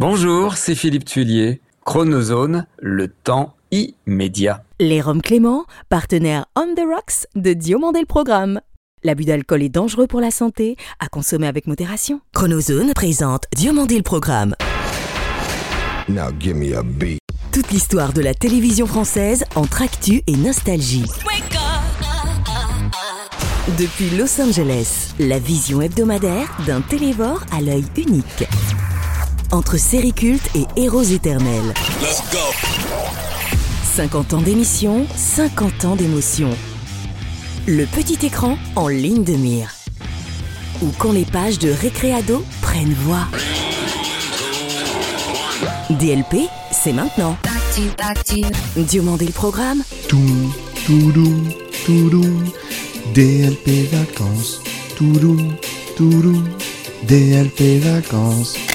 Bonjour, c'est Philippe Tuillier. Chronozone, le temps immédiat. Les Roms Clément, partenaire On the Rocks de Diomandé le Programme. L'abus d'alcool est dangereux pour la santé, à consommer avec modération. Chronozone présente Diomandé le Programme. Now give me a beat. Toute l'histoire de la télévision française entre actu et nostalgie. Depuis Los Angeles, la vision hebdomadaire d'un télévore à l'œil unique. Entre séries cultes et héros éternels. 50 ans d'émission, 50 ans d'émotion. Le petit écran en ligne de mire. Ou quand les pages de Récréado prennent voix. DLP, c'est maintenant. Diomandé le programme, Tout, toudou, toudou, DLP vacances. Toudou, toudou, DLP vacances.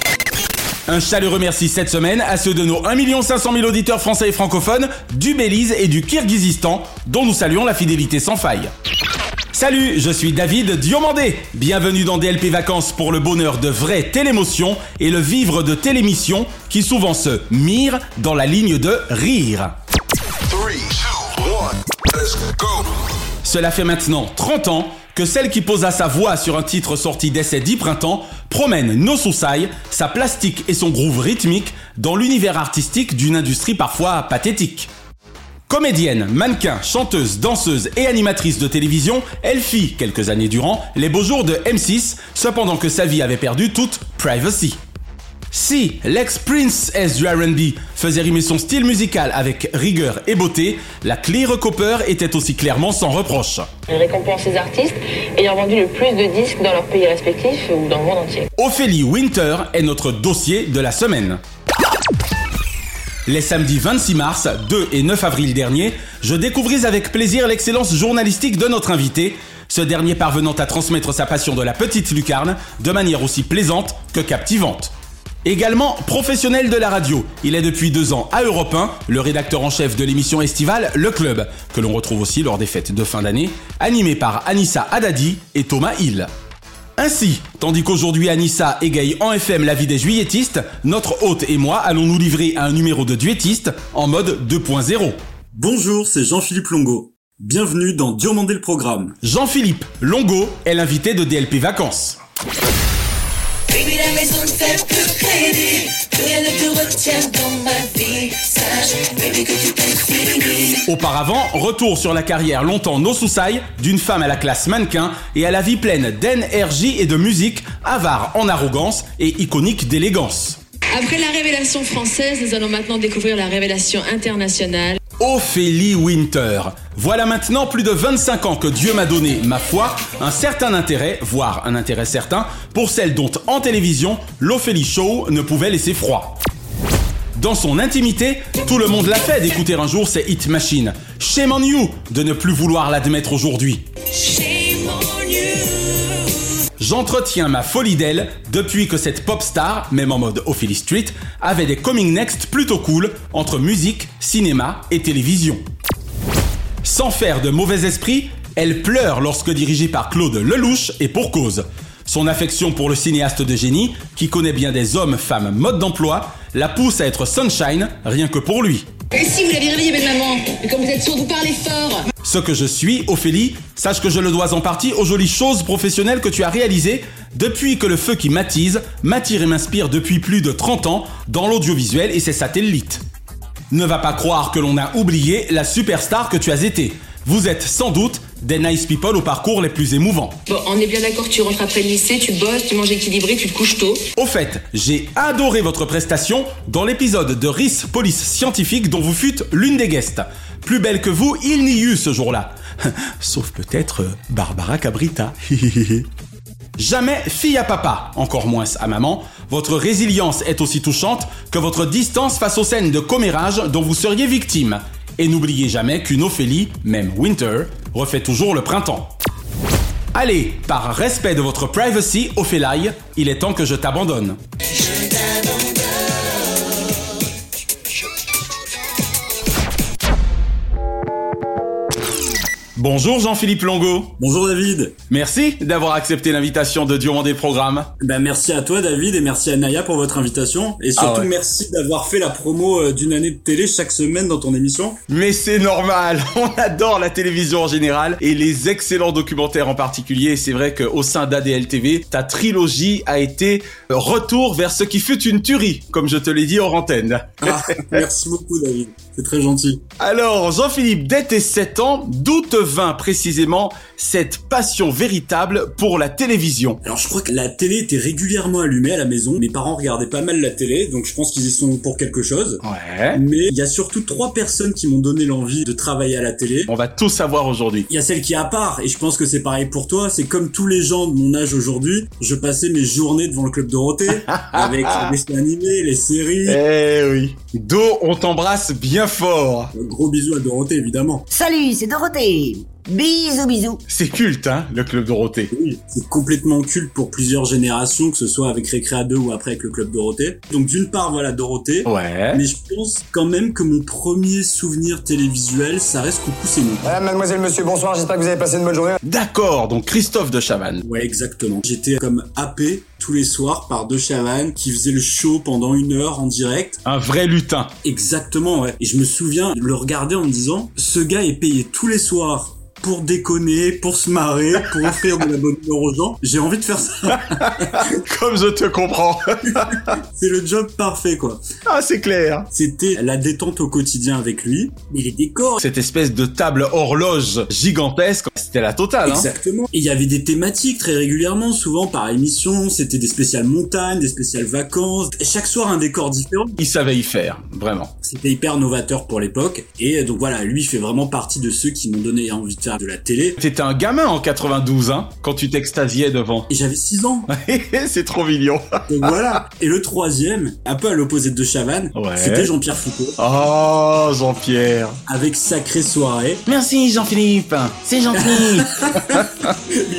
Un chaleureux merci cette semaine à ceux de nos 1 500 000 auditeurs français et francophones du Belize et du Kirghizistan, dont nous saluons la fidélité sans faille. Salut, je suis David Diomandé. Bienvenue dans DLP Vacances pour le bonheur de vraies télémotions et le vivre de télémissions qui souvent se mirent dans la ligne de rire. Cela fait maintenant 30 ans que celle qui posa sa voix sur un titre sorti dès ses 10 printemps promène nos soussailles, sa plastique et son groove rythmique dans l'univers artistique d'une industrie parfois pathétique. Comédienne, mannequin, chanteuse, danseuse et animatrice de télévision, elle fit, quelques années durant, les beaux jours de M6, cependant que sa vie avait perdu toute privacy. Si l'ex-Prince S du R&B faisait rimer son style musical avec rigueur et beauté, la Clear Copper était aussi clairement sans reproche. Elle récompense les artistes ayant vendu le plus de disques dans leur pays respectif ou dans le monde entier. Ophélie Winter est notre dossier de la semaine. Les samedis 26 mars, 2 et 9 avril dernier, je découvris avec plaisir l'excellence journalistique de notre invité, ce dernier parvenant à transmettre sa passion de la petite lucarne de manière aussi plaisante que captivante. Également professionnel de la radio, il est depuis deux ans à Europe 1, le rédacteur en chef de l'émission estivale Le Club, que l'on retrouve aussi lors des fêtes de fin d'année, animé par Anissa Haddadi et Thomas Hill. Ainsi, tandis qu'aujourd'hui Anissa égaye en FM la vie des juilletistes, notre hôte et moi allons nous livrer à un numéro de duettiste en mode 2.0. Bonjour, c'est Jean-Philippe Longo. Bienvenue dans Diomandé le programme. Jean-Philippe Longo est l'invité de DLP Vacances. Baby, la maison ne fait plus crédit. Plus rien ne te retient dans ma vie. Sache, baby, que tu t'es fini. Auparavant, retour sur la carrière longtemps no soussailles d'une femme à la classe mannequin et à la vie pleine d'énergie et de musique, avare en arrogance et iconique d'élégance. Après la révélation française, nous allons maintenant découvrir la révélation internationale. Ophélie Winter. Voilà maintenant plus de 25 ans que Dieu m'a donné, ma foi, un certain intérêt, voire un intérêt certain, pour celle dont en télévision, l'Ophélie Show ne pouvait laisser froid. Dans son intimité, tout le monde l'a fait d'écouter un jour ses hit machines. Shame on you de ne plus vouloir l'admettre aujourd'hui. J'entretiens ma folie d'elle depuis que cette pop star, même en mode Ophélie Street, avait des coming next plutôt cool entre musique, cinéma et télévision. Sans faire de mauvais esprit, elle pleure lorsque dirigée par Claude Lelouch et pour cause. Son affection pour le cinéaste de génie, qui connaît bien des hommes, femmes, mode d'emploi, la pousse à être sunshine rien que pour lui. Et si vous l'avez réveillé, belle comme vous êtes vous parlez fort Ce que je suis, Ophélie, sache que je le dois en partie aux jolies choses professionnelles que tu as réalisées depuis que le feu qui m'attise m'attire et m'inspire depuis plus de 30 ans dans l'audiovisuel et ses satellites. Ne va pas croire que l'on a oublié la superstar que tu as été. Vous êtes sans doute des nice people au parcours les plus émouvants. Bon, on est bien d'accord, tu rentres après le lycée, tu bosses, tu manges équilibré, tu te couches tôt. Au fait, j'ai adoré votre prestation dans l'épisode de RIS Police Scientifique dont vous fûtes l'une des guests. Plus belle que vous, il n'y eut ce jour-là. Sauf peut-être euh, Barbara Cabrita. Jamais fille à papa, encore moins à maman, votre résilience est aussi touchante que votre distance face aux scènes de commérage dont vous seriez victime. Et n'oubliez jamais qu'une Ophélie, même Winter, refait toujours le printemps. Allez, par respect de votre privacy, Ophélie, il est temps que je t'abandonne. Bonjour Jean-Philippe Longo. Bonjour David. Merci d'avoir accepté l'invitation de Diomandé le programme. Ben merci à toi David et merci à Naya pour votre invitation et surtout Ah ouais. merci d'avoir fait la promo euh, d'une année de télé chaque semaine dans ton émission. Mais c'est normal, on adore la télévision en général et les excellents documentaires en particulier. C'est vrai qu'au sein d'ADL TV, ta trilogie a été euh, retour vers ce qui fut une tuerie, comme je te l'ai dit hors antenne. Ah, merci beaucoup David, c'est très gentil. Alors, Jean-Philippe, dès tes 7 ans, d'où te vint précisément cette passion véritable pour la télévision? Alors je crois que la télé était régulièrement allumée à la maison. Mes parents regardaient pas mal la télé, donc je pense qu'ils y sont pour quelque chose. Ouais. Mais il y a surtout trois personnes qui m'ont donné l'envie de travailler à la télé. On va tout savoir aujourd'hui. Il y a celle qui est à part, et je pense que c'est pareil pour toi, c'est comme tous les gens de mon âge aujourd'hui, je passais mes journées devant le Club Dorothée, avec les dessins animés, les séries. Eh oui. Do, on t'embrasse bien fort. Gros bisous à Dorothée, évidemment. Salut, c'est Dorothée. Bisous, bisous. C'est culte, hein, le Club Dorothée. Oui, c'est complètement culte pour plusieurs générations, que ce soit avec Récréa 2 ou après avec le Club Dorothée. Donc d'une part, voilà, Dorothée. Ouais. Mais je pense quand même que mon premier souvenir télévisuel, ça reste Coucou c'est nous. Madame, mademoiselle, monsieur, bonsoir, j'espère que vous avez passé une bonne journée. D'accord, donc Christophe de Chavannes. Ouais, exactement. J'étais comme happé tous les soirs par deux Chavannes qui faisaient le show pendant une heure en direct. Un vrai lutin. Exactement, ouais. Et je me souviens de le regarder en me disant, ce gars est payé tous les soirs pour déconner, pour se marrer, pour offrir de la bonne humeur aux gens. J'ai envie de faire ça. Comme je te comprends. C'est le job parfait, quoi. Ah, c'est clair. C'était la détente au quotidien avec lui. Mais les décors, Cette espèce de table horloge gigantesque, c'était la totale, hein. Exactement. Et il y avait des thématiques très régulièrement, souvent par émission. C'était des spéciales montagnes, des spéciales vacances. Chaque soir un décor différent. Il savait y faire, vraiment. C'était hyper novateur pour l'époque. Et donc voilà, lui fait vraiment partie de ceux qui m'ont donné envie de faire de la télé. T'étais un gamin en 92, hein, quand tu t'extasiais devant. Et j'avais 6 ans. c'est trop mignon. Donc voilà. Et le troisième, un peu à l'opposé de Chavannes, Ouais. c'était Jean-Pierre Foucault. Oh, Jean-Pierre. Avec Sacrée Soirée. Merci, Jean-Philippe. C'est gentil.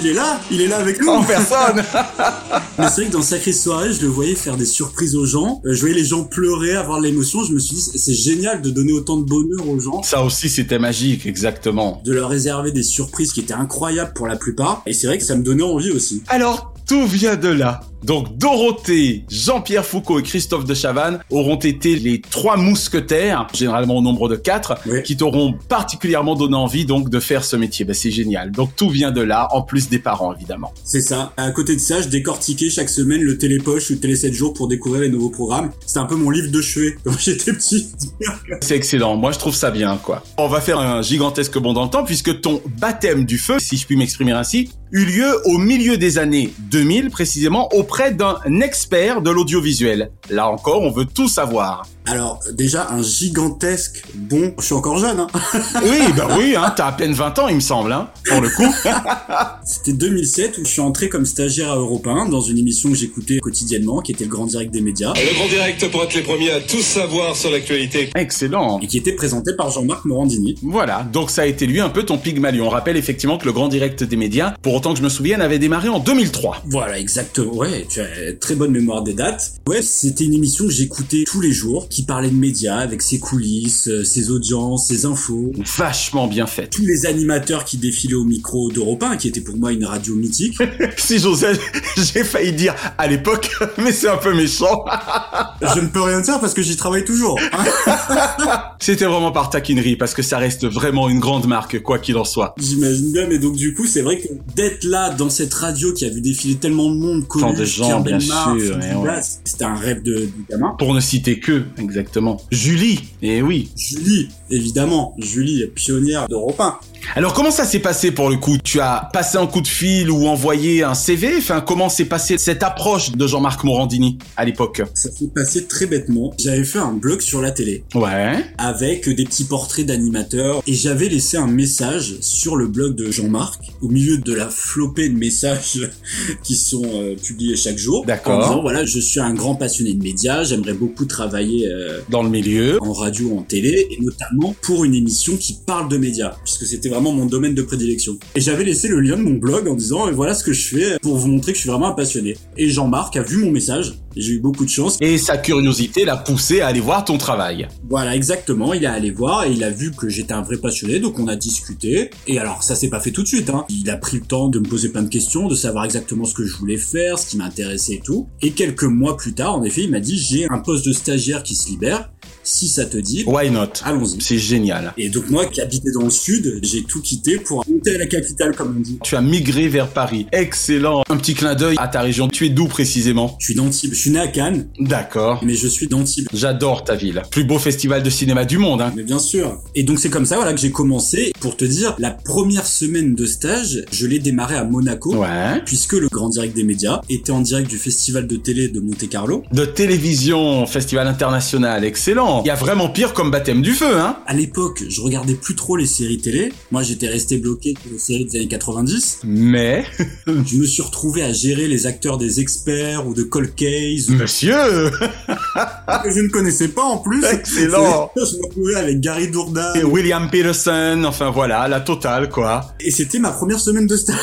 Il est là, il est là avec nous. en personne. Mais c'est vrai que dans Sacrée Soirée, je le voyais faire des surprises aux gens. Euh, Je voyais les gens pleurer, avoir l'émotion. Je me suis dit, c'est génial de donner autant de bonheur aux gens. Ça aussi, c'était magique, exactement. De leur réserver des surprises qui étaient incroyables pour la plupart. Et c'est vrai que ça me donnait envie aussi. Alors, tout vient de là. Donc Dorothée, Jean-Pierre Foucault et Christophe de Chavannes auront été les trois mousquetaires, généralement au nombre de quatre, qui t'auront particulièrement donné envie donc de faire ce métier. Ben, c'est génial. Donc tout vient de là, en plus des parents évidemment. C'est ça. À côté de ça, je décortiquais chaque semaine le Télépoche ou Télé 7 jours pour découvrir les nouveaux programmes. C'était un peu mon livre de chevet quand j'étais petit. C'est excellent. Moi, je trouve ça bien, quoi. On va faire un gigantesque bond dans le temps puisque ton baptême du feu, si je puis m'exprimer ainsi, eut lieu au milieu des années 2000, précisément auprès d'un expert de l'audiovisuel. Là encore, on veut tout savoir. Alors, déjà, un gigantesque bon. Je suis encore jeune, hein. Oui, bah oui, hein, t'as à peine 20 ans, il me semble, hein, pour le coup. C'était 2007 où je suis entré comme stagiaire à Europe 1 dans une émission que j'écoutais quotidiennement, qui était le grand direct des médias, Le grand direct pour être les premiers à tout savoir sur l'actualité. Excellent. et qui était présenté par Jean-Marc Morandini. Voilà, donc ça a été lui un peu ton Pygmalion. On rappelle effectivement que le grand direct des médias, pour autant que je me souvienne, avait démarré en 2003. Voilà, exactement. Ouais, tu as très bonne mémoire des dates. Ouais, c'était une émission que j'écoutais tous les jours, qui parlait de médias, avec ses coulisses, euh, ses audiences, ses infos. Vachement bien faite. Tous les animateurs qui défilaient au micro d'Europe 1, qui était pour moi une radio mythique. Si j'osais, j'ai failli dire à l'époque, mais c'est un peu méchant. Je ne peux rien dire parce que j'y travaille toujours. C'était vraiment par taquinerie, parce que ça reste vraiment une grande marque, quoi qu'il en soit. J'imagine bien, mais donc du coup, c'est vrai que d'être là dans cette radio qui a vu défiler tellement de monde, connu, Pierre bien sûr, ouais. C'était un rêve de, de gamin. Pour ne citer que, exactement. Julie, et oui. Julie, évidemment, Julie, pionnière d'Europe 1. Alors comment ça s'est passé pour le coup? Tu as passé un coup de fil ou envoyé un CV Enfin, comment s'est passée cette approche de Jean-Marc Morandini à l'époque? Ça s'est passé très bêtement. J'avais fait un blog sur la télé. Ouais. avec des petits portraits d'animateurs et j'avais laissé un message sur le blog de Jean-Marc au milieu de la flopée de messages qui sont euh, publiés chaque jour D'accord. en disant voilà je suis un grand passionné de médias j'aimerais beaucoup travailler euh, Dans le milieu. en radio ou en télé et notamment pour une émission qui parle de médias puisque c'était vraiment mon domaine de prédilection et j'avais laissé le lien de mon blog en disant et voilà ce que je fais pour vous montrer que je suis vraiment un passionné et Jean-Marc a vu mon message J'ai eu beaucoup de chance. Et sa curiosité l'a poussé à aller voir ton travail. Voilà, exactement. Il est allé voir et il a vu que j'étais un vrai passionné, donc on a discuté. Et alors, ça s'est pas fait tout de suite. Hein. Il a pris le temps de me poser plein de questions, de savoir exactement ce que je voulais faire, ce qui m'intéressait et tout. Et quelques mois plus tard, en effet, il m'a dit j'ai un poste de stagiaire qui se libère si ça te dit. Why not? Allons-y. C'est génial. Et donc moi qui habitais dans le sud, j'ai tout quitté pour monter à la capitale comme on dit. Tu as migré vers Paris. Excellent. Un petit clin d'œil à ta région. Tu es d'où précisément? Je suis d'Antibes. Je suis né à Cannes. D'accord. Mais je suis d'Antibes. J'adore ta ville. Plus beau festival de cinéma du monde. Hein. Mais bien sûr. Et donc c'est comme ça voilà que j'ai commencé. Pour te dire, la première semaine de stage, je l'ai démarré à Monaco. Ouais. Puisque le grand direct des médias était en direct du festival de télé de Monte Carlo. De télévision, festival international. Excellent. Il y a vraiment pire comme baptême du feu, hein À l'époque, je regardais plus trop les séries télé. Moi, j'étais resté bloqué sur les séries des années 90. Mais je me suis retrouvé à gérer les acteurs des experts ou de Cold Case. Monsieur Que je ne connaissais pas en plus. Excellent Je me retrouvais avec Gary Dourdan. Et William Peterson, enfin voilà, la totale quoi. Et c'était ma première semaine de stage.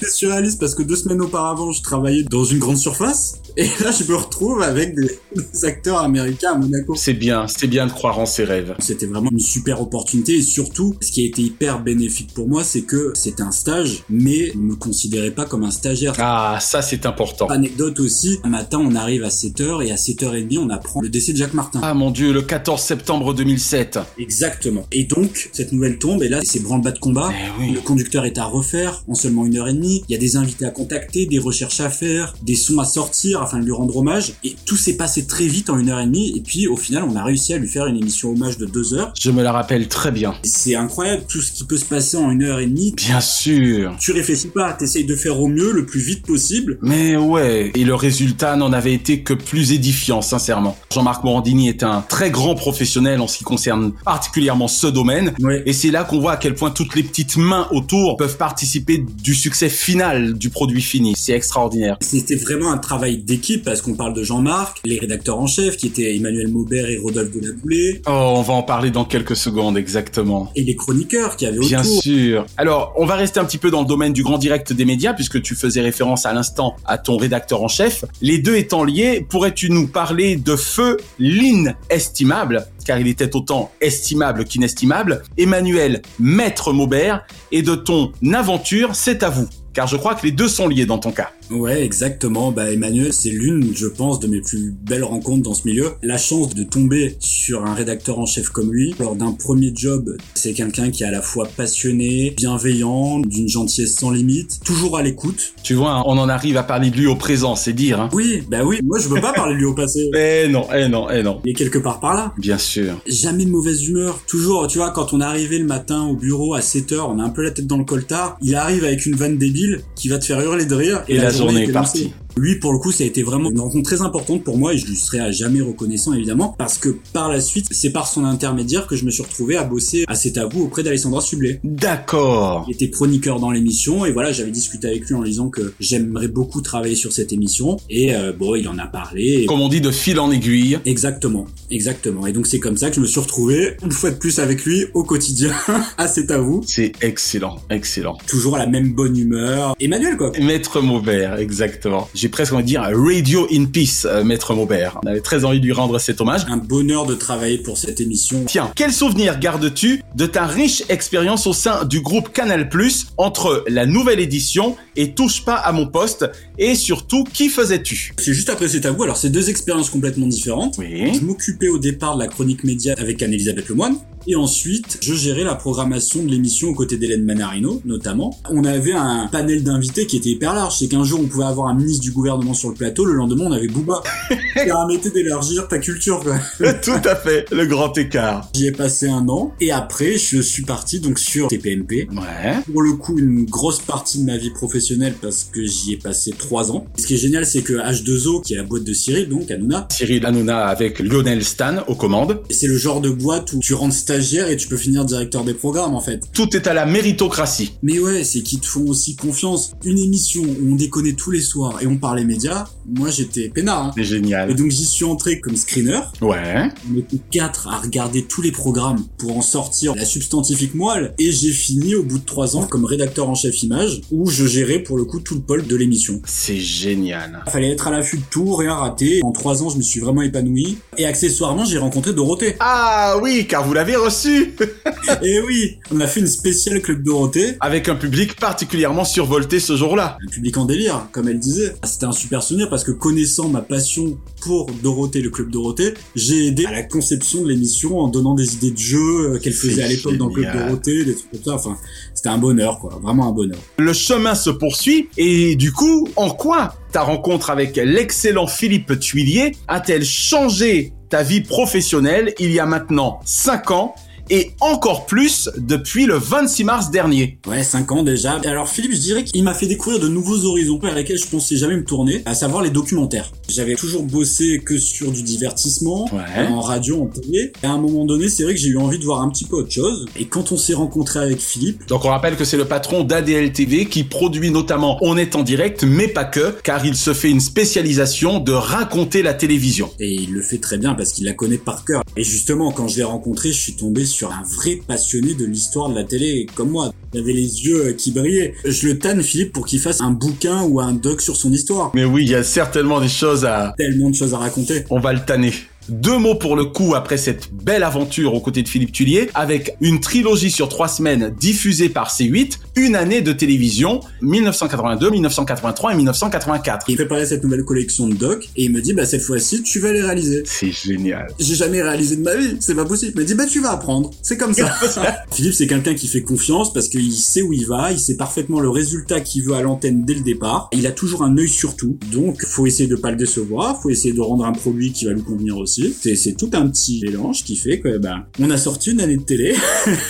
C'est surréaliste parce que deux semaines auparavant, je travaillais dans une grande surface. Et là, je me retrouve avec des, des acteurs américains à Monaco. C'est bien, c'est bien de croire en ses rêves. C'était vraiment une super opportunité et surtout, ce qui a été hyper bénéfique pour moi, c'est que c'était un stage, mais ne me considérait pas comme un stagiaire. Ah, ça c'est important. Anecdote aussi, un matin, on arrive à 7h et à 7h30, on apprend le décès de Jacques Martin. Ah mon dieu, le 14 septembre 2007. Exactement. Et donc, cette nouvelle tombe, et là, c'est branle-bas de combat. Eh oui. Le conducteur est à refaire en seulement une heure et demie. Il y a des invités à contacter, des recherches à faire, des sons à sortir afin de lui rendre hommage. Et tout s'est passé très vite en une heure et demie. Et puis, au final, on a réussi à lui faire une émission hommage de deux heures. Je me la rappelle très bien. C'est incroyable tout ce qui peut se passer en une heure et demie. Bien sûr. Tu réfléchis pas, t'essayes de faire au mieux, le plus vite possible. Mais ouais, et le résultat n'en avait été que plus édifiant, sincèrement. Jean-Marc Morandini est un très grand professionnel en ce qui concerne particulièrement ce domaine. Ouais. Et c'est là qu'on voit à quel point toutes les petites mains autour peuvent participer du succès final du produit fini. C'est extraordinaire. C'était vraiment un travail d'équipe parce qu'on parle de Jean-Marc, les rédacteurs en chef qui étaient Emmanuel Maubert et Rodolphe Delaboulé, Oh, on va en parler dans quelques secondes, exactement. et les chroniqueurs qui avaient Bien autour. sûr. Alors, on va rester un petit peu dans le domaine du grand direct des médias, puisque tu faisais référence à l'instant à ton rédacteur en chef. Les deux étant liés, pourrais-tu nous parler de feu l'inestimable, car il était autant estimable qu'inestimable, Emmanuel Maître Maubert, et de ton aventure, c'est à vous. Car je crois que les deux sont liés dans ton cas. Ouais, exactement. Bah, Emmanuel, c'est l'une, je pense, de mes plus belles rencontres dans ce milieu. La chance de tomber sur un rédacteur en chef comme lui, lors d'un premier job, c'est quelqu'un qui est à la fois passionné, bienveillant, d'une gentillesse sans limite, toujours à l'écoute. Tu vois, on en arrive à parler de lui au présent, c'est dire. Hein. Oui, bah oui, moi je veux pas parler de lui au passé. Eh non, eh non, eh non. Il est quelque part par là. Bien sûr. Jamais de mauvaise humeur. Toujours, tu vois, quand on est arrivé le matin au bureau à 7h, on a un peu la tête dans le coltard. Il arrive avec une vanne débile qui va te faire hurler de rire. Et la journée est partie. Lui, pour le coup, ça a été vraiment une rencontre très importante pour moi et je lui serai à jamais reconnaissant, évidemment, parce que par la suite, c'est par son intermédiaire que je me suis retrouvé à bosser à C'est à vous auprès d'Alessandra Sublet. D'accord. Il était chroniqueur dans l'émission et voilà, j'avais discuté avec lui en lui disant que j'aimerais beaucoup travailler sur cette émission et euh, bon, il en a parlé. Comme on dit, de fil en aiguille. Exactement, exactement. Et donc c'est comme ça que je me suis retrouvé une fois de plus avec lui au quotidien. à vous. C'est excellent, excellent. Toujours à la même bonne humeur. Emmanuel quoi. Maître Maubert, exactement. J'ai presque envie de dire Radio in Peace, euh, Maître Maubert. On avait très envie de lui rendre cet hommage. Un bonheur de travailler pour cette émission. Tiens, quel souvenir gardes-tu de ta riche expérience au sein du groupe Canal+, entre la nouvelle édition et Touche pas à mon poste, et surtout, qui faisais-tu? C'est juste après c'est à vous. Alors c'est deux expériences complètement différentes. Oui. Je m'occupais au départ de la chronique média avec Anne-Elisabeth Lemoine. Et ensuite, je gérais la programmation de l'émission aux côtés d'Hélène Manarino, notamment. On avait un panel d'invités qui était hyper large. C'est qu'un jour, on pouvait avoir un ministre du gouvernement sur le plateau. Le lendemain, on avait Booba. Ça permettait d'élargir ta culture, quoi. Tout à fait, le grand écart. J'y ai passé un an. Et après, je suis parti donc sur TPMP. Ouais. Pour le coup, une grosse partie de ma vie professionnelle parce que j'y ai passé trois ans. Ce qui est génial, c'est que H2O, qui est la boîte de Cyril, donc Hanouna, Cyril Hanouna avec Lionel Stan aux commandes. c'est le genre de boîte où tu rentres stagiaire et tu peux finir directeur des programmes en fait. Tout est à la méritocratie. Mais ouais, c'est qu'ils te font aussi confiance. Une émission où on déconnait tous les soirs et on parlait médias, moi j'étais peinard. Hein. C'est génial. Et donc j'y suis entré comme screener. Ouais. On était quatre à regarder tous les programmes pour en sortir la substantifique moelle. Et j'ai fini au bout de trois ans comme rédacteur en chef image où je gérais pour le coup tout le pôle de l'émission. C'est génial. Fallait être à l'affût de tout, rien rater. En trois ans, je me suis vraiment épanoui. Et accessoirement, j'ai rencontré Dorothée. Ah oui, car vous l'avez reçu Et oui, on a fait une spéciale Club Dorothée. Avec un public particulièrement survolté ce jour-là. Un public en délire, comme elle disait. C'était un super souvenir parce que connaissant ma passion pour Dorothée, le Club Dorothée, j'ai aidé à la conception de l'émission en donnant des idées de jeu euh, qu'elle faisait à l'époque dans le Club. Dorothée, des trucs comme ça. Enfin, c'était un bonheur, quoi. Vraiment un bonheur. Le chemin se poursuit et du coup, en quoi ta rencontre avec l'excellent Philippe Tuilier a-t-elle changé ta vie professionnelle il y a maintenant 5 ans et encore plus depuis le 26 mars dernier Ouais, 5 ans déjà. Alors Philippe, je dirais qu'il m'a fait découvrir de nouveaux horizons vers lesquels je pensais jamais me tourner, à savoir les documentaires. J'avais toujours bossé que sur du divertissement, Ouais. en radio, en télé. Et à un moment donné, c'est vrai que j'ai eu envie de voir un petit peu autre chose. Et quand on s'est rencontré avec Philippe, Donc on rappelle que c'est le patron d'ADL TV qui produit notamment On est en direct, mais pas que, car il se fait une spécialisation de raconter la télévision. et il le fait très bien parce qu'il la connaît par cœur. Et justement, quand je l'ai rencontré, je suis tombé sur un vrai passionné de l'histoire de la télé, comme moi. Il avait les yeux euh, qui brillaient. Je le tanne, Philippe, pour qu'il fasse un bouquin ou un doc sur son histoire. Mais oui, il y a certainement des choses à... Tellement de choses à raconter. On va le tanner. Deux mots pour le coup après cette belle aventure aux côtés de Philippe Tullier, avec une trilogie sur trois semaines diffusée par C8, une année de télévision, 1982, 1983 et 1984. Il préparait cette nouvelle collection de docs et il me dit bah cette fois-ci tu vas les réaliser. C'est génial. J'ai jamais réalisé de ma vie, c'est pas possible. Il m'a dit bah tu vas apprendre, c'est comme ça. Philippe c'est quelqu'un qui fait confiance parce qu'il sait où il va, il sait parfaitement le résultat qu'il veut à l'antenne dès le départ. Il a toujours un œil sur tout, donc faut essayer de pas le décevoir, faut essayer de rendre un produit qui va lui convenir aussi. C'est c'est tout un petit mélange qui fait que bah on a sorti une année de télé.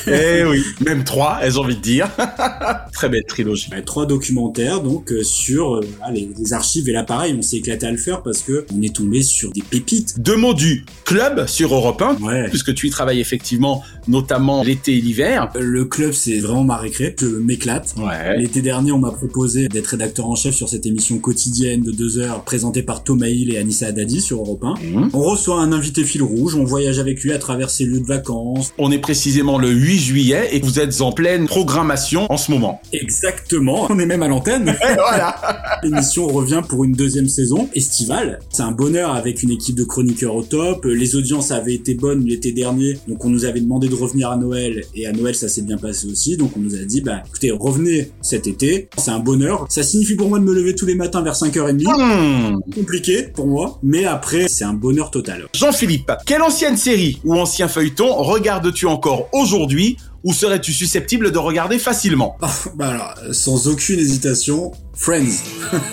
Eh oui, même trois, elles ont envie de dire. Très belle trilogie. Bah, trois documentaires donc euh, sur euh, ah, les, les archives et l'appareil. On s'est éclaté à le faire parce que on est tombé sur des pépites. Deux mots du club sur Europe 1, Ouais. puisque tu y travailles effectivement, notamment l'été et l'hiver. Le club c'est vraiment ma récré. Je m'éclate. Ouais. L'été dernier, on m'a proposé d'être rédacteur en chef sur cette émission quotidienne de deux heures présentée par Thomas Hill et Anissa Haddadi sur Europe 1. Mmh. On reçoit un invité fil rouge, on voyage avec lui à travers ses lieux de vacances. On est précisément le 8 juillet et vous êtes en pleine programmation en ce moment. Exactement, on est même à l'antenne. voilà. L'émission revient pour une deuxième saison estivale. C'est un bonheur avec une équipe de chroniqueurs au top. Les audiences avaient été bonnes l'été dernier, donc on nous avait demandé de revenir à Noël et à Noël ça s'est bien passé aussi. Donc on nous a dit bah écoutez revenez cet été. C'est un bonheur. Ça signifie pour moi de me lever tous les matins vers 5h30. Hmm. Compliqué pour moi, mais après c'est un bonheur total. Jean-Philippe, quelle ancienne série ou ancien feuilleton regardes-tu encore aujourd'hui ou serais-tu susceptible de regarder facilement? Bah alors, sans aucune hésitation, Friends.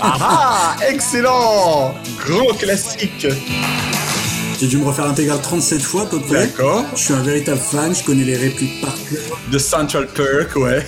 Ah ah, excellent! Grand classique J'ai dû me refaire l'intégrale 37 fois à peu près. D'accord. Je suis un véritable fan, je connais les répliques par cœur. De Central Perk, ouais.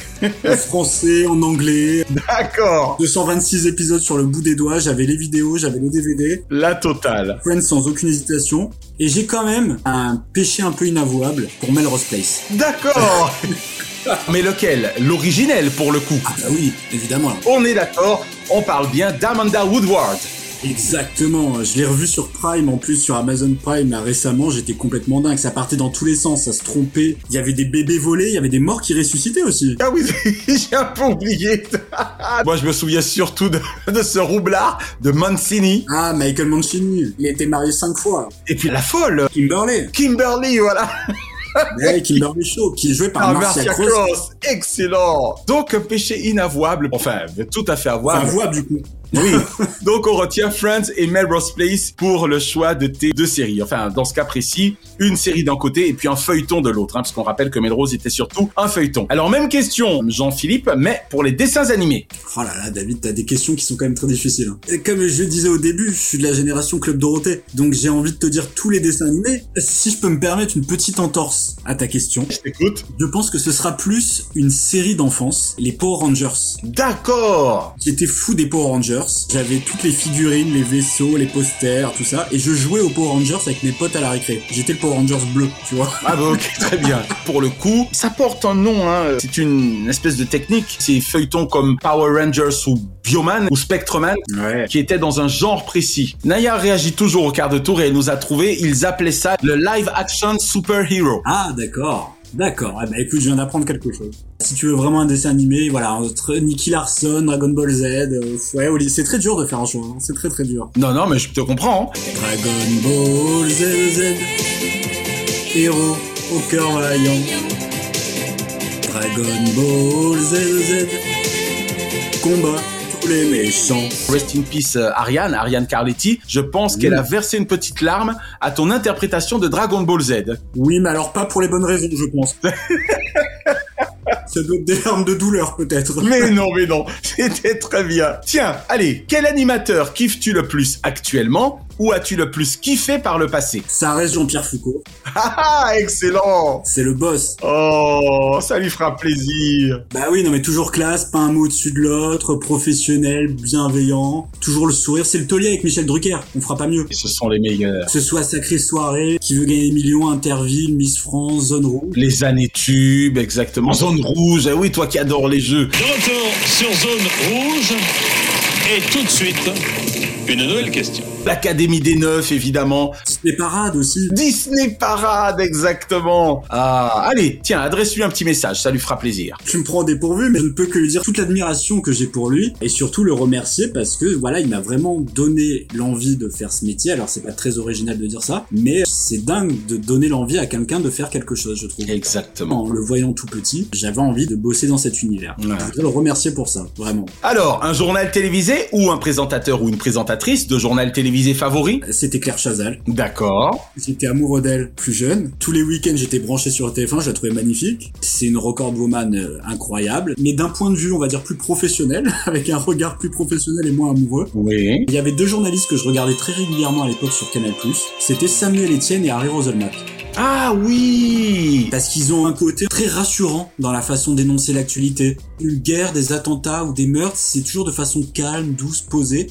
En français, en anglais. D'accord 226 épisodes sur le bout des doigts, j'avais les vidéos, j'avais les DVD. La totale. Friends sans aucune hésitation. Et j'ai quand même un péché un peu inavouable pour Melrose Place. D'accord Mais lequel? L'originel pour le coup. Ah bah oui, évidemment. On est d'accord, on parle bien d'Amanda Woodward. Exactement, je l'ai revu sur Prime, en plus sur Amazon Prime là récemment, j'étais complètement dingue, ça partait dans tous les sens, ça se trompait, il y avait des bébés volés, il y avait des morts qui ressuscitaient aussi. Ah oui, j'ai un peu oublié. Moi, je me souviens surtout de, de ce roublard de Mancini. Ah, Michael Mancini, il a été marié cinq fois. Et puis la folle, Kimberly, Kimberly, voilà. ouais, Kimberly Shaw, qui est joué par Ah, Marcia Marcia Cross. Excellent. Donc un péché inavouable, enfin tout à fait avouable. Enfin, avouable du coup. Oui. Donc on retient Friends et Melrose Place pour le choix de tes deux séries. Enfin, dans ce cas précis, une série d'un côté et puis un feuilleton de l'autre, hein, parce qu'on rappelle que Melrose était surtout un feuilleton. Alors même question, Jean-Philippe, mais pour les dessins animés. Oh là là, David, t'as des questions qui sont quand même très difficiles. hein. Et comme je le disais au début, je suis de la génération Club Dorothée, donc j'ai envie de te dire tous les dessins animés. Si je peux me permettre une petite entorse à ta question, Je t'écoute. je pense que ce sera plus une série d'enfance, les Power Rangers. D'accord. J'étais fou des Power Rangers. Rangers. J'avais toutes les figurines, les vaisseaux, les posters, tout ça. Et je jouais aux Power Rangers avec mes potes à la récré. J'étais le Power Rangers bleu, tu vois. Ah bah ok, très bien. Pour le coup, ça porte un nom, hein. c'est une espèce de technique. C'est feuilletons comme Power Rangers ou Bioman ou Spectreman qui étaient dans un genre précis. Naya réagit toujours au quart de tour et elle nous a trouvé, ils appelaient ça le live action superhero. Ah d'accord. D'accord, eh ben, écoute, je viens d'apprendre quelque chose. Si tu veux vraiment un dessin animé, voilà, entre Nicky Larson, Dragon Ball Z, euh, ouais, c'est très dur de faire un choix, hein. c'est très très dur. Non, non, mais je te comprends. hein. Dragon Ball Z, Z, héros au cœur vaillant. Dragon Ball Z, Z, combat Rest in peace euh, Ariane, Ariane Carletti. Je pense qu'elle a versé une petite larme à ton interprétation de Dragon Ball Z. Oui, mais alors pas pour les bonnes raisons, je pense. Ça doit être des larmes de douleur, peut-être. Mais non, mais non, c'était très bien. Tiens, allez, quel animateur kiffes-tu le plus actuellement? Ou as-tu le plus kiffé par le passé? Ça reste Jean-Pierre Foucault. Ah, excellent C'est le boss. Oh, ça lui fera plaisir. Bah oui, non mais toujours classe, pas un mot au-dessus de l'autre, professionnel, bienveillant, toujours le sourire. C'est le taulier avec Michel Drucker, on fera pas mieux. Et ce sont les meilleurs. Que ce soit Sacrée Soirée, qui veut gagner des millions, Interville, Miss France, Zone Rouge. Les années tubes, exactement. Zone rouge, ah oui, toi qui adores les jeux. De retour sur zone rouge. Et tout de suite, une nouvelle question. L'Académie des Neufs, évidemment. Disney Parade aussi. Disney Parade, exactement. Ah, allez, tiens, adresse-lui un petit message, ça lui fera plaisir. Tu me prends dépourvu, mais je ne peux que lui dire toute l'admiration que j'ai pour lui et surtout le remercier parce que voilà, il m'a vraiment donné l'envie de faire ce métier. Alors c'est pas très original de dire ça, mais c'est dingue de donner l'envie à quelqu'un de faire quelque chose, je trouve. Exactement. En le voyant tout petit, j'avais envie de bosser dans cet univers. Ouais. Je voudrais le remercier pour ça, vraiment. Alors, un journal télévisé ou un présentateur ou une présentatrice de journal télévisé favori? C'était Claire Chazal. D'accord. J'étais amoureux d'elle plus jeune. Tous les week-ends, j'étais branché sur TF1, je la trouvais magnifique. C'est une record woman euh, incroyable, mais d'un point de vue, on va dire, plus professionnel, avec un regard plus professionnel et moins amoureux. Oui. Il y avait deux journalistes que je regardais très régulièrement à l'époque sur Canal+. C'était Samuel Etienne et Harry Roselmack. Ah oui Parce qu'ils ont un côté très rassurant dans la façon d'énoncer l'actualité. Une guerre, des attentats ou des meurtres, c'est toujours de façon calme, douce, posée.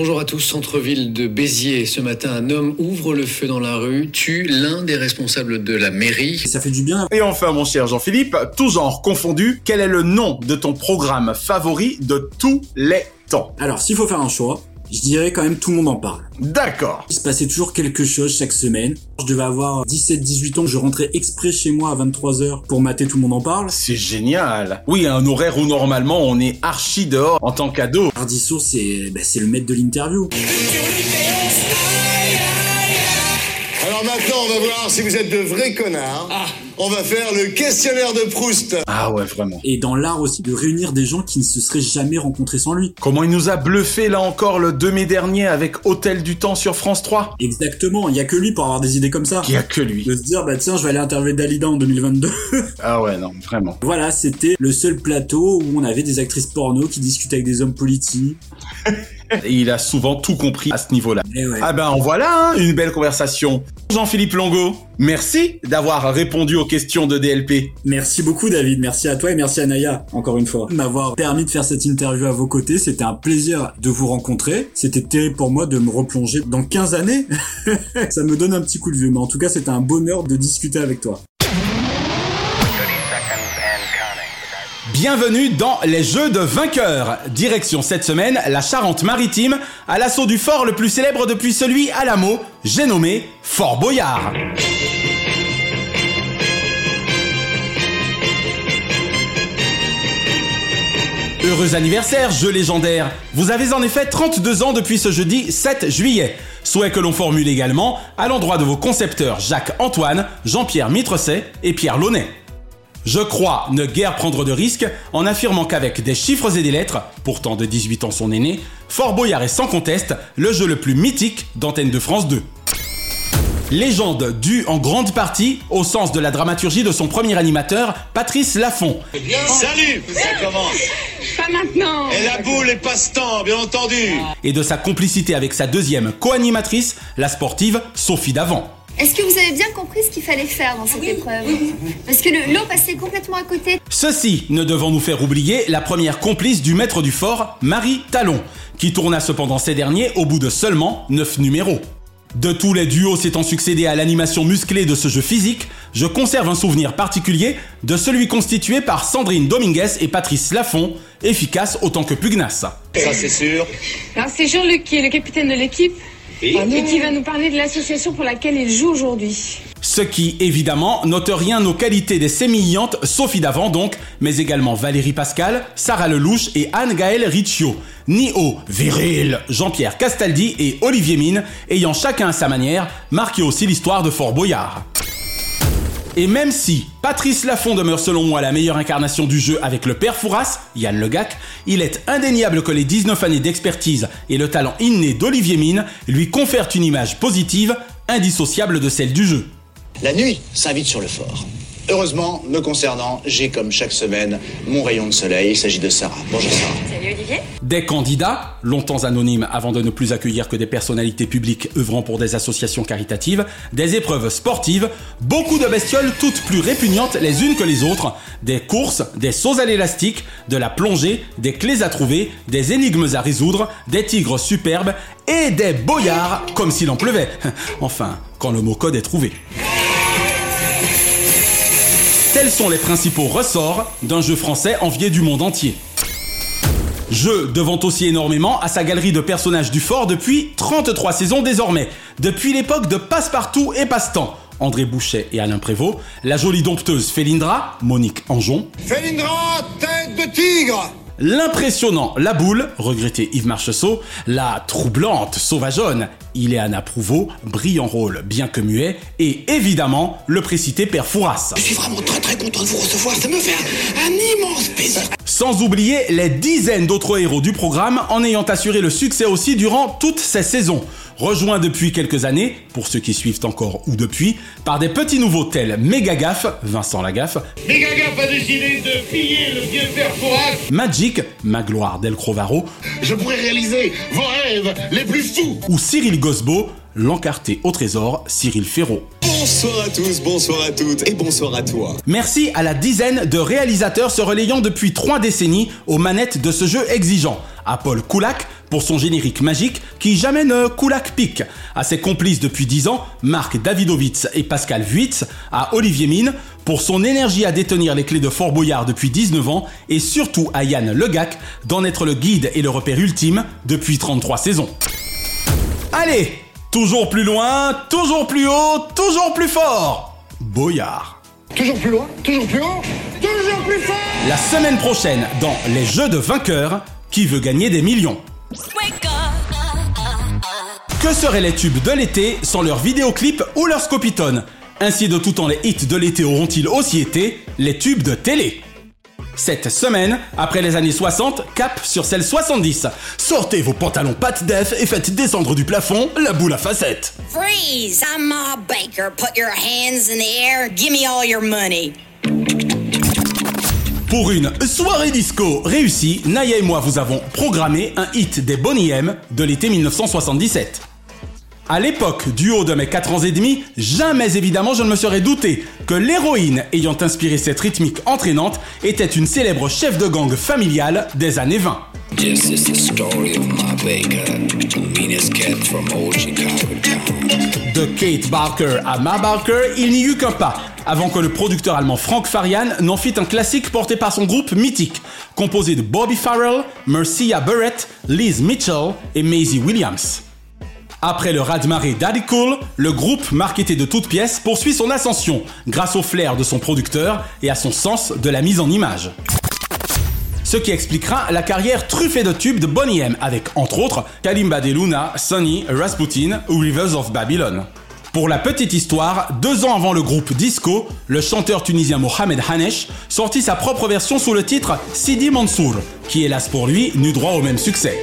Bonjour à tous, centre-ville de Béziers. Ce matin, un homme ouvre le feu dans la rue, tue l'un des responsables de la mairie. Ça fait du bien. Et enfin, mon cher Jean-Philippe, tout genre confondu, quel est le nom de ton programme favori de tous les temps? Alors, s'il faut faire un choix, je dirais quand même tout le monde en parle. D'accord. Il se passait toujours quelque chose chaque semaine. Je devais avoir 17-18 ans, je rentrais exprès chez moi à 23h pour mater tout le monde en parle. C'est génial. Oui, un horaire où normalement on est archi dehors en tant qu'ado. Ardisson, c'est bah, c'est le maître de l'interview. Alors maintenant, on va voir si vous êtes de vrais connards. On va faire le questionnaire de Proust. Ah ouais, vraiment. Et dans l'art aussi, de réunir des gens qui ne se seraient jamais rencontrés sans lui. Comment il nous a bluffé là encore le 2 mai dernier avec Hôtel du Temps sur France 3 Exactement, il y a que lui pour avoir des idées comme ça. Il y a que lui. De se dire, bah tiens, je vais aller interviewer Dalida en 2022. Ah ouais, non, vraiment. voilà, c'était le seul plateau où on avait des actrices porno qui discutaient avec des hommes politiques. Et il a souvent tout compris à ce niveau-là. Eh ouais. Ah ben en voilà, hein, une belle conversation. Jean-Philippe Longo, merci d'avoir répondu aux questions de DLP. Merci beaucoup David, merci à toi et merci à Naya, encore une fois, de m'avoir permis de faire cette interview à vos côtés. C'était un plaisir de vous rencontrer. C'était terrible pour moi de me replonger dans 15 années. Ça me donne un petit coup de vieux, mais en tout cas c'était un bonheur de discuter avec toi. Bienvenue dans les Jeux de vainqueurs. Direction cette semaine la Charente-Maritime, à l'assaut du fort le plus célèbre depuis celui à l'Amo, j'ai nommé Fort Boyard. Heureux anniversaire, jeu légendaire Vous avez en effet 32 ans depuis ce jeudi 7 juillet. Souhait que l'on formule également à l'endroit de vos concepteurs Jacques-Antoine, Jean-Pierre Mitrecet et Pierre Launay. Je crois ne guère prendre de risques en affirmant qu'avec des chiffres et des lettres, pourtant de 18 ans son aîné, Fort Boyard est sans conteste le jeu le plus mythique d'Antenne de France 2. Légende due en grande partie au sens de la dramaturgie de son premier animateur, Patrice Laffont, Salut! Ça commence. Pas maintenant. Et la boule est passe-temps, bien entendu. Et de sa complicité avec sa deuxième co-animatrice, la sportive Sophie Davant. Est-ce que vous avez bien compris ce qu'il fallait faire dans cette épreuve Parce que le- l'eau passait complètement à côté. Ceci ne devant nous faire oublier la première complice du maître du fort, Marie Talon, qui tourna cependant ces derniers au bout de seulement 9 numéros. De tous les duos s'étant succédé à l'animation musclée de ce jeu physique, je conserve un souvenir particulier de celui constitué par Sandrine Dominguez et Patrice Laffont, efficace autant que pugnace. Ça, c'est sûr. Alors c'est Jean-Luc qui est le capitaine de l'équipe Et et qui va nous parler de l'association pour laquelle il joue aujourd'hui. Ce qui, évidemment, n'ôte rien aux qualités des sémillantes Sophie Davant donc, mais également Valérie Pascal, Sarah Lelouch et Anne-Gaëlle Riccio, ni au viril Jean-Pierre Castaldi et Olivier Mine, ayant chacun à sa manière marqué aussi l'histoire de Fort Boyard. Et même si Patrice Laffont demeure selon moi la meilleure incarnation du jeu avec le père Fouras, Yann Le Gac, il est indéniable que les 19 années d'expertise et le talent inné d'Olivier Mine lui confèrent une image positive, indissociable de celle du jeu. La nuit s'invite sur le fort. Heureusement, me concernant, j'ai comme chaque semaine mon rayon de soleil. Il s'agit de Sarah. Bonjour Sarah. Salut Olivier. Des candidats, longtemps anonymes avant de ne plus accueillir que des personnalités publiques œuvrant pour des associations caritatives, des épreuves sportives, beaucoup de bestioles toutes plus répugnantes les unes que les autres, des courses, des sauts à l'élastique, de la plongée, des clés à trouver, des énigmes à résoudre, des tigres superbes et des boyards comme s'il en pleuvait. Enfin, quand le mot code est trouvé. Tels sont les principaux ressorts d'un jeu français envié du monde entier. Jeu devant aussi énormément à sa galerie de personnages du fort depuis 33 saisons désormais, depuis l'époque de Passepartout et Passe-Temps. André Bouchet et Alain Prévost, la jolie dompteuse Félindra, Monique Anjon, Félindra, tête de tigre l'impressionnant La Boule, regretté Yves Marcheseau, la troublante Sauvageonne, Iléana Prouveau, brillant rôle bien que muet, et évidemment le précité Père Fouras. Je suis vraiment très très content de vous recevoir, ça me fait un immense plaisir. Sans oublier les dizaines d'autres héros du programme en ayant assuré le succès aussi durant toutes ces saisons. Rejoint depuis quelques années, pour ceux qui suivent encore ou depuis, par des petits nouveaux tels Mégagaffe, Vincent Lagaffe, Mégagaffe a décidé de piller le vieux père Fouras. Magic, Magloire Del Crovaro, Je pourrais réaliser vos rêves les plus fous. ou Cyril Gosbo, l'encarté au trésor Cyril Ferraud. Bonsoir à tous, bonsoir à toutes et bonsoir à toi. Merci à la dizaine de réalisateurs se relayant depuis trois décennies aux manettes de ce jeu exigeant. À Paul Koulak pour son générique magique qui jamais ne Koulak pique. À ses complices depuis 10 ans, Marc Davidovitz et Pascal Vuitz. À Olivier Mine pour son énergie à détenir les clés de Fort Boyard depuis 19 ans. Et surtout à Yann Legac d'en être le guide et le repère ultime depuis 33 saisons. Allez, toujours plus loin, toujours plus haut, toujours plus fort. Boyard. Toujours plus loin, toujours plus haut, toujours plus fort La semaine prochaine, dans Les Jeux de vainqueurs, qui veut gagner des millions Que seraient les tubes de l'été sans leurs vidéoclips ou leurs scopitones? Ainsi de tout temps les hits de l'été auront-ils aussi été les tubes de télé? Cette semaine, après les années 60, cap sur celle 70. Sortez vos pantalons pattes def et faites descendre du plafond la boule à facettes. Freeze! I'm Ma Baker. Put your hands in the air. Give me all your money. Pour une soirée disco réussie, Naya et moi vous avons programmé un hit des Bonnie M de l'été 1977. À l'époque du haut de mes 4 ans et demi, jamais évidemment je ne me serais douté que l'héroïne ayant inspiré cette rythmique entraînante était une célèbre chef de gang familiale des années 20. This is the story of Ma Baker, the meanest cat from old Chicago town. De Kate Barker à Ma Barker, il n'y eut qu'un pas, avant que le producteur allemand Frank Farian n'en fît un classique porté par son groupe mythique, composé de Bobby Farrell, Mercia Burrett, Liz Mitchell et Maisie Williams. Après le raz-de-marée Daddy Cool, le groupe, marketé de toutes pièces, poursuit son ascension grâce au flair de son producteur et à son sens de la mise en image. Ce qui expliquera la carrière truffée de tubes de Bonnie M avec, entre autres, Kalimba de Luna, Sunny, Rasputin ou Rivers of Babylon. Pour la petite histoire, deux ans avant le groupe Disco, le chanteur tunisien Mohamed Hanesh sortit sa propre version sous le titre Sidi Mansour, qui hélas pour lui n'eut droit au même succès.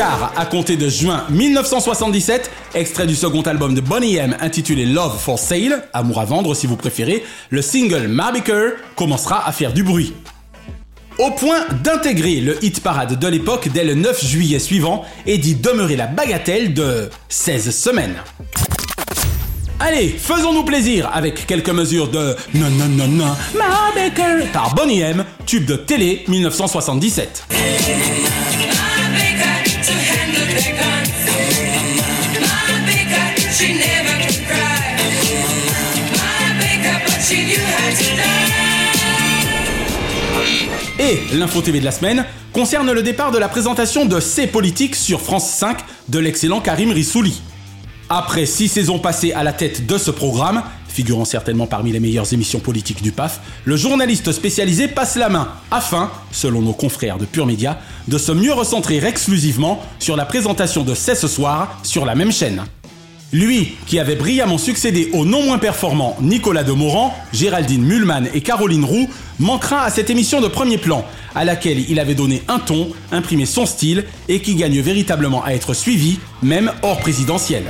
Car, à compter de juin 1977, extrait du second album de Bonnie M intitulé Love for Sale, Amour à vendre si vous préférez, le single Marbaker commencera à faire du bruit. au point d'intégrer le hit parade de l'époque dès le 9 juillet suivant et d'y demeurer la bagatelle de 16 semaines. Allez, faisons-nous plaisir avec quelques mesures de Non Non Non Non par Bonnie M, tube de télé 1977. Et l'info TV de la semaine concerne le départ de la présentation de C'est politique sur France 5 de l'excellent Karim Rissouli. Après six saisons passées à la tête de ce programme, figurant certainement parmi les meilleures émissions politiques du PAF, le journaliste spécialisé passe la main afin, selon nos confrères de Pure Média, de se mieux recentrer exclusivement sur la présentation de C'est ce soir sur la même chaîne. Lui, qui avait brillamment succédé aux non moins performants Nicolas Demorand, Géraldine Mulman et Caroline Roux, manquera à cette émission de premier plan, à laquelle il avait donné un ton, imprimé son style et qui gagne véritablement à être suivi, même hors présidentiel.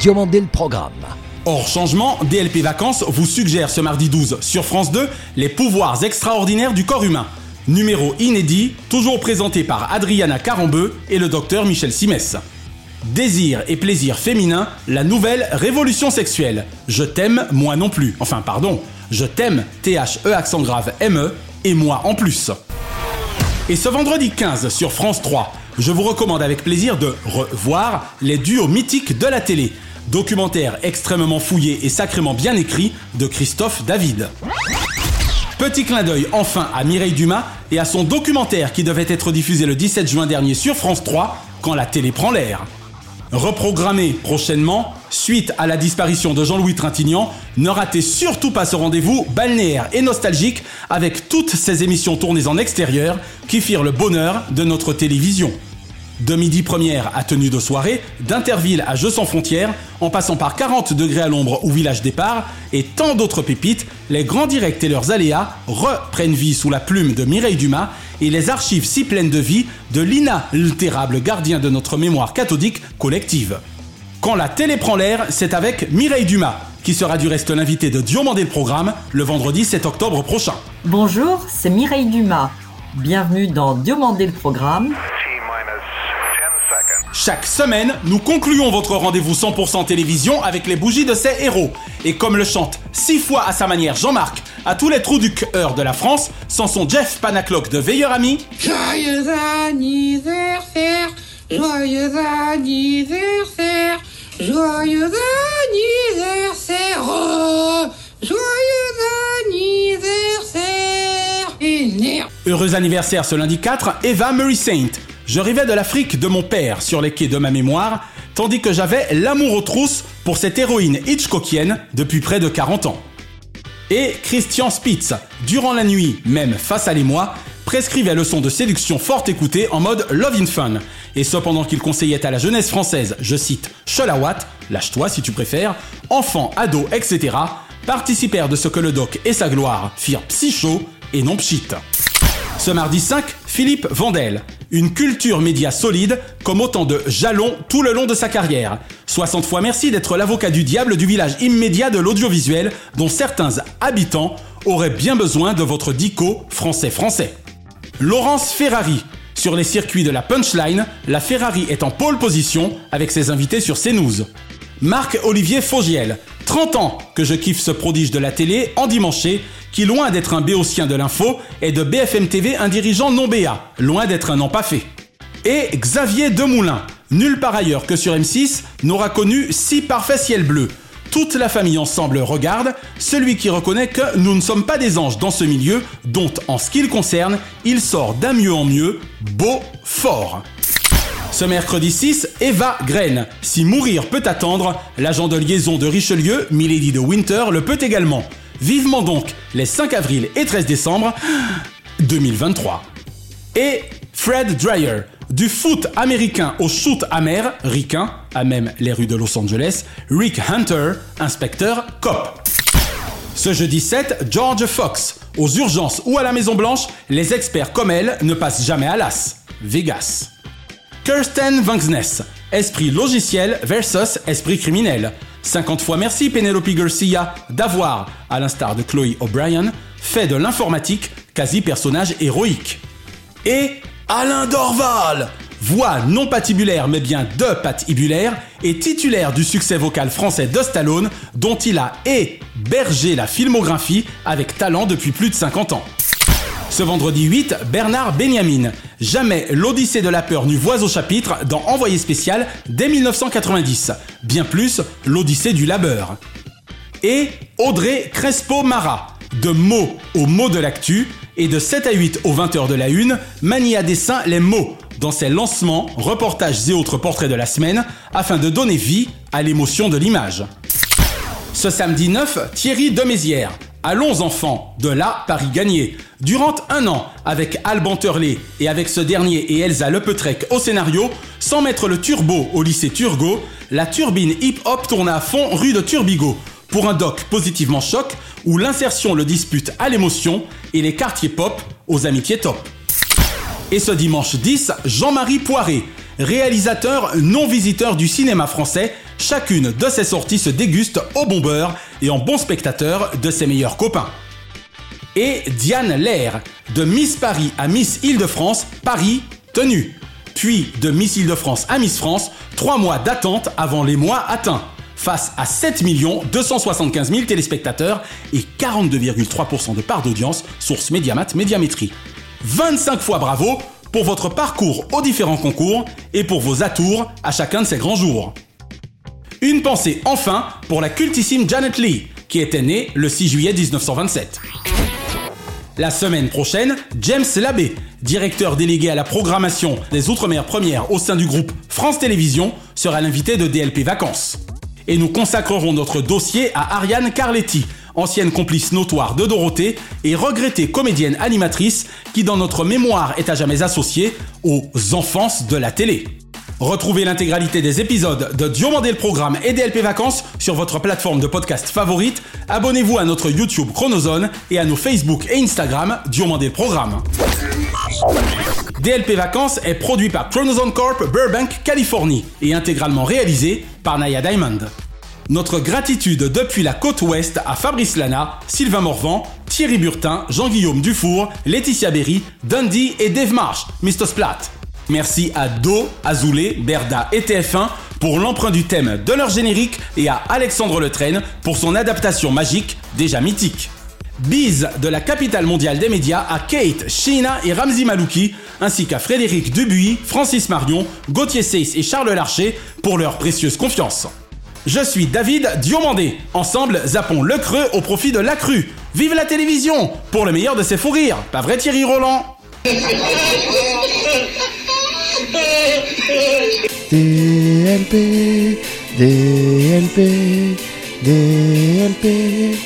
Diomandé le programme. Hors changement, DLP Vacances vous suggère ce mardi 12 sur France 2 les pouvoirs extraordinaires du corps humain. Numéro inédit, toujours présenté par Adriana Carambeu et le docteur Michel Simès. Désir et plaisir féminin, la nouvelle révolution sexuelle. Je t'aime, moi non plus. Enfin, pardon, je t'aime, T-H-E accent grave M-E, et moi en plus. Et ce vendredi 15 sur France 3, je vous recommande avec plaisir de revoir les duos mythiques de la télé. Documentaire extrêmement fouillé et sacrément bien écrit de Christophe David. Petit clin d'œil enfin à Mireille Dumas et à son documentaire qui devait être diffusé le 17 juin dernier sur France 3 quand la télé prend l'air. Reprogrammé prochainement, suite à la disparition de Jean-Louis Trintignant, ne ratez surtout pas ce rendez-vous balnéaire et nostalgique avec toutes ces émissions tournées en extérieur qui firent le bonheur de notre télévision. De midi première à tenue de soirée, d'Interville à Jeux sans frontières, en passant par 40 degrés à l'ombre ou village départ, et tant d'autres pépites, les grands directs et leurs aléas reprennent vie sous la plume de Mireille Dumas et les archives si pleines de vie de l'inaltérable gardien de notre mémoire cathodique collective. Quand la télé prend l'air, c'est avec Mireille Dumas, qui sera du reste l'invité de Diomandé le programme le vendredi 7 octobre prochain. Bonjour, c'est Mireille Dumas. Bienvenue dans Diomandé le programme. Chaque semaine, nous concluons votre rendez-vous 100% télévision avec les bougies de ces héros. Et comme le chante six fois à sa manière Jean-Marc, à tous les trous du cœur de la France, sans son Jeff Panaclock de Veilleur Ami. Joyeux anniversaire, joyeux anniversaire, joyeux anniversaire, oh, joyeux anniversaire. Et. Heureux anniversaire ce lundi 4, Eva Murray Saint. Je rêvais de l'Afrique de mon père sur les quais de ma mémoire, tandis que j'avais l'amour aux trousses pour cette héroïne hitchcockienne depuis près de 40 ans. Et Christian Spitz, durant la nuit, même face à l'émoi, prescrivait le son de séduction fort écouté en mode love in fun. Et cependant qu'il conseillait à la jeunesse française, je cite, Cholawat, lâche-toi si tu préfères, enfants, ados, etc., participèrent de ce que le doc et sa gloire firent psycho et non pchit. Mardi 5, Philippe Vandel. Une culture média solide, comme autant de jalons tout le long de sa carrière. 60 fois merci d'être l'avocat du diable du village immédiat de l'audiovisuel, dont certains habitants auraient bien besoin de votre dico français-français. Laurence Ferrari. Sur les circuits de la punchline, la Ferrari est en pole position avec ses invités sur CNews. Marc-Olivier Fogiel. 30 ans que je kiffe ce prodige de la télé en dimanché, qui loin d'être un béotien de l'info, est de BFM TV un dirigeant non béat, loin d'être un empaffé. Et Xavier Demoulin, nul par ailleurs que sur M6, n'aura connu six parfaits ciels bleus. Toute la famille ensemble regarde, celui qui reconnaît que nous ne sommes pas des anges dans ce milieu, dont en ce qui le concerne, il sort d'un mieux en mieux, beau, fort. Ce mercredi 6, Eva Graine. Si mourir peut attendre, l'agent de liaison de Richelieu, Milady de Winter, le peut également. Vivement donc les 5 avril et 13 décembre 2023. Et Fred Dreyer. Du foot américain au shoot amer, ricain, à même les rues de Los Angeles, Rick Hunter, inspecteur cop. Ce jeudi 7, George Fox. Aux urgences ou à la Maison Blanche, les experts comme elle ne passent jamais à l'as. Vegas. Kirsten Vangsness. Esprit logiciel versus esprit criminel. 50 fois merci Penelope Garcia d'avoir, à l'instar de Chloe O'Brien, fait de l'informatique quasi personnage héroïque. Et Alain Dorval, voix non patibulaire mais bien de patibulaire, et titulaire du succès vocal français de Stallone, dont il a hébergé la filmographie avec talent depuis plus de 50 ans. Ce vendredi 8, Bernard Benjamin. Jamais l'Odyssée de la peur n'eut voix au chapitre dans Envoyé spécial dès 1990. Bien plus, l'Odyssée du labeur. Et Audrey Crespo-Mara. De mots aux mots de l'actu et de 7 à 8 aux 20h de la une, manie à dessin les mots dans ses lancements, reportages et autres portraits de la semaine afin de donner vie à l'émotion de l'image. Ce samedi 9, Thierry Demézières. Allons enfants, de là Paris gagné. Durant un an, avec Alban Turley et avec ce dernier et Elsa Lepetrec au scénario, sans mettre le turbo au lycée Turgot, la turbine hip-hop tourne à fond rue de Turbigo, pour un doc positivement choc où l'insertion le dispute à l'émotion et les quartiers pop aux amitiés top. Et ce dimanche 10, Jean-Marie Poiré, réalisateur non visiteur du cinéma français, chacune de ses sorties se déguste au bon beurre et en bon spectateur de ses meilleurs copains. Et Diane Lair, de Miss Paris à Miss Île-de-France, Paris, tenue. Puis de Miss Île-de-France à Miss France, trois mois d'attente avant les mois atteints. Face à 7 275 000 téléspectateurs et 42,3% de part d'audience, source Mediamat Médiamétrie. 25 fois bravo pour votre parcours aux différents concours et pour vos atours à chacun de ces grands jours. Une pensée enfin pour la cultissime Janet Lee, qui était née le 6 juillet 1927. La semaine prochaine, James Labbé, directeur délégué à la programmation des Outre-mer Premières au sein du groupe France Télévisions, sera l'invité de DLP Vacances. Et nous consacrerons notre dossier à Ariane Carletti, ancienne complice notoire de Dorothée et regrettée comédienne animatrice qui dans notre mémoire est à jamais associée aux enfances de la télé. Retrouvez l'intégralité des épisodes de Diomandé le Programme et DLP Vacances sur votre plateforme de podcast favorite. Abonnez-vous à notre YouTube Chronozone et à nos Facebook et Instagram Diomandé le Programme. DLP Vacances est produit par Chronozone Corp Burbank, Californie et intégralement réalisé par Naya Diamond. Notre gratitude depuis la côte ouest à Fabrice Lana, Sylvain Morvan, Thierry Burtin, Jean-Guillaume Dufour, Laetitia Berry, Dundee et Dave Marsh, Mr. Splat. Merci à Do, Azoulay, Berda et TF1 pour l'emprunt du thème de leur générique et à Alexandre Letraine pour son adaptation magique déjà mythique. Bise de la capitale mondiale des médias à Kate, Sheena et Ramzi Malouki, ainsi qu'à Frédéric Dubuis, Francis Marion, Gauthier Seyss et Charles Larcher pour leur précieuse confiance. Je suis David Diomandé. Ensemble, zappons le creux au profit de la crue. Vive la télévision pour le meilleur de ses fous rires. Pas vrai Thierry Roland? DLP, DLP, DLP,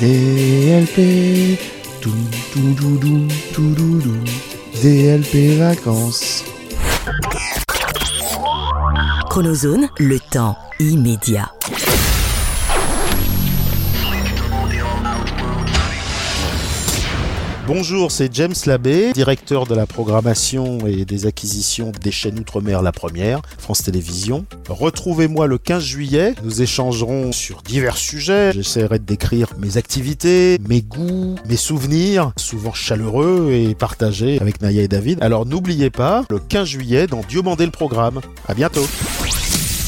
DLP, tout, DLP vacances. Chronozone, le temps immédiat. Bonjour, c'est James Labbé, directeur de la programmation et des acquisitions des chaînes Outre-mer La Première, France Télévisions. Retrouvez-moi le 15 juillet, nous échangerons sur divers sujets. J'essaierai de décrire mes activités, mes goûts, mes souvenirs, souvent chaleureux et partagés avec Naya et David. Alors n'oubliez pas, le 15 juillet dans Diomandé le programme. À bientôt.